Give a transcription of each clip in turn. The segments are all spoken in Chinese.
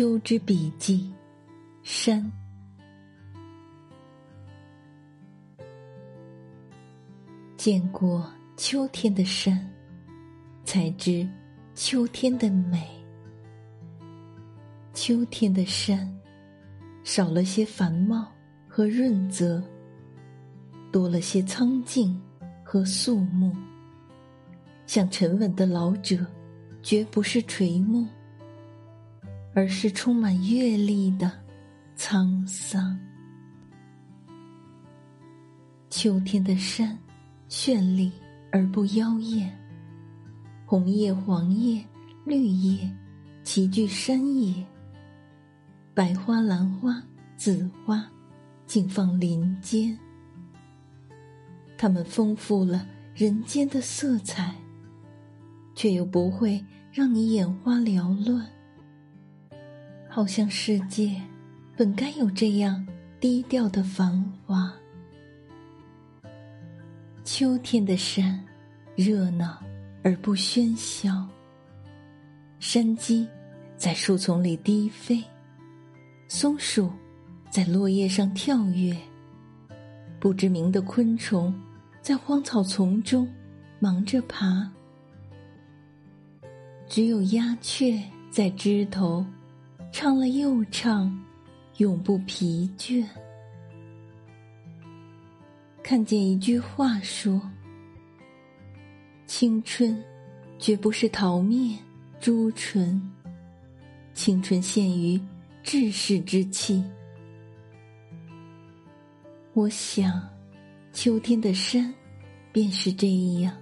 秋之笔记，山。见过秋天的山，才知秋天的美。秋天的山，少了些繁茂和润泽，多了些苍劲和肃穆。像沉稳的老者，绝不是垂暮。而是充满阅历的沧桑。秋天的山，绚丽而不妖艳，红叶、黄叶、绿叶齐聚山野，白花、兰花、紫花尽放林间。它们丰富了人间的色彩，却又不会让你眼花缭乱。好像世界本该有这样低调的繁华。秋天的山，热闹而不喧嚣。山鸡在树丛里低飞，松鼠在落叶上跳跃，不知名的昆虫在荒草丛中忙着爬，只有鸦雀在枝头。唱了又唱，永不疲倦。看见一句话说：“青春，绝不是桃面朱唇，青春献于志士之气。”我想，秋天的山，便是这样，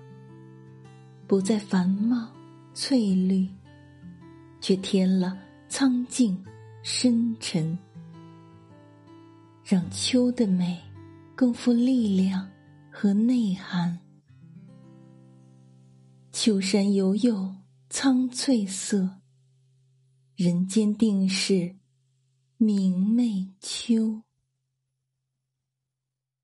不再繁茂翠绿，却添了。苍劲，深沉，让秋的美更富力量和内涵。秋山犹有苍翠色，人间定是明媚秋。